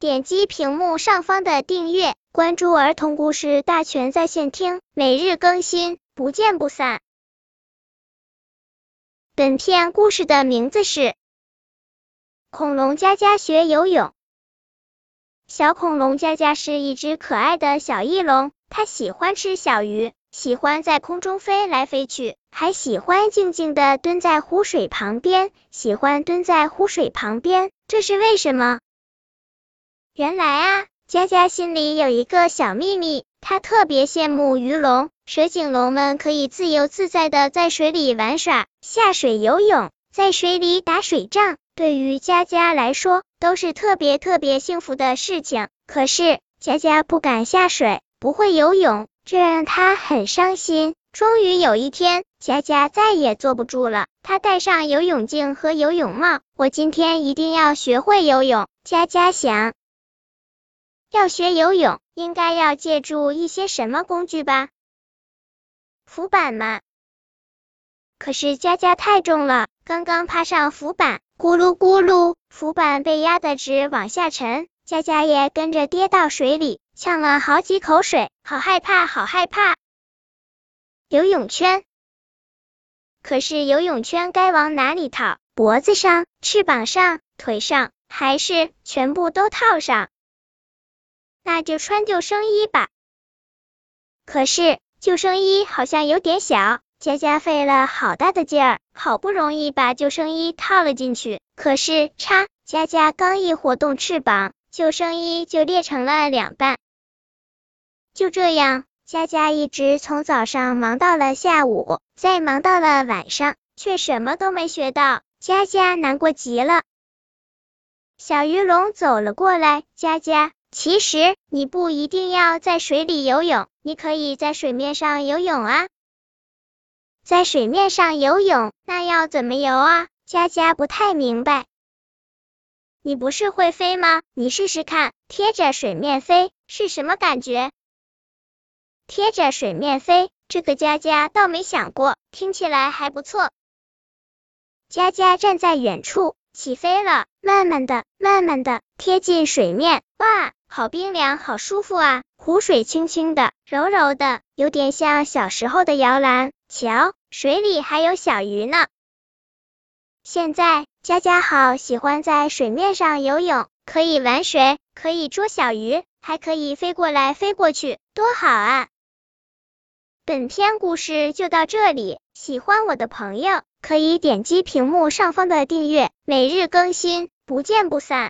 点击屏幕上方的订阅，关注儿童故事大全在线听，每日更新，不见不散。本片故事的名字是《恐龙佳佳学游泳》。小恐龙佳佳是一只可爱的小翼龙，它喜欢吃小鱼，喜欢在空中飞来飞去，还喜欢静静的蹲在湖水旁边，喜欢蹲在湖水旁边，这是为什么？原来啊，佳佳心里有一个小秘密，她特别羡慕鱼龙、蛇颈龙们可以自由自在的在水里玩耍、下水游泳、在水里打水仗，对于佳佳来说都是特别特别幸福的事情。可是佳佳不敢下水，不会游泳，这让她很伤心。终于有一天，佳佳再也坐不住了，她戴上游泳镜和游泳帽，我今天一定要学会游泳。佳佳想。要学游泳，应该要借助一些什么工具吧？浮板吗。可是佳佳太重了，刚刚爬上浮板，咕噜咕噜，浮板被压得直往下沉，佳佳也跟着跌到水里，呛了好几口水，好害怕，好害怕。游泳圈。可是游泳圈该往哪里套？脖子上、翅膀上、腿上，还是全部都套上？那就穿救生衣吧。可是救生衣好像有点小，佳佳费了好大的劲儿，好不容易把救生衣套了进去。可是，叉！佳佳刚一活动翅膀，救生衣就裂成了两半。就这样，佳佳一直从早上忙到了下午，再忙到了晚上，却什么都没学到。佳佳难过极了。小鱼龙走了过来，佳佳。其实你不一定要在水里游泳，你可以在水面上游泳啊。在水面上游泳，那要怎么游啊？佳佳不太明白。你不是会飞吗？你试试看，贴着水面飞是什么感觉？贴着水面飞，这个佳佳倒没想过，听起来还不错。佳佳站在远处，起飞了，慢慢的，慢慢的贴近水面，哇！好冰凉，好舒服啊！湖水清清的，柔柔的，有点像小时候的摇篮。瞧，水里还有小鱼呢。现在佳佳好喜欢在水面上游泳，可以玩水，可以捉小鱼，还可以飞过来飞过去，多好啊！本篇故事就到这里，喜欢我的朋友可以点击屏幕上方的订阅，每日更新，不见不散。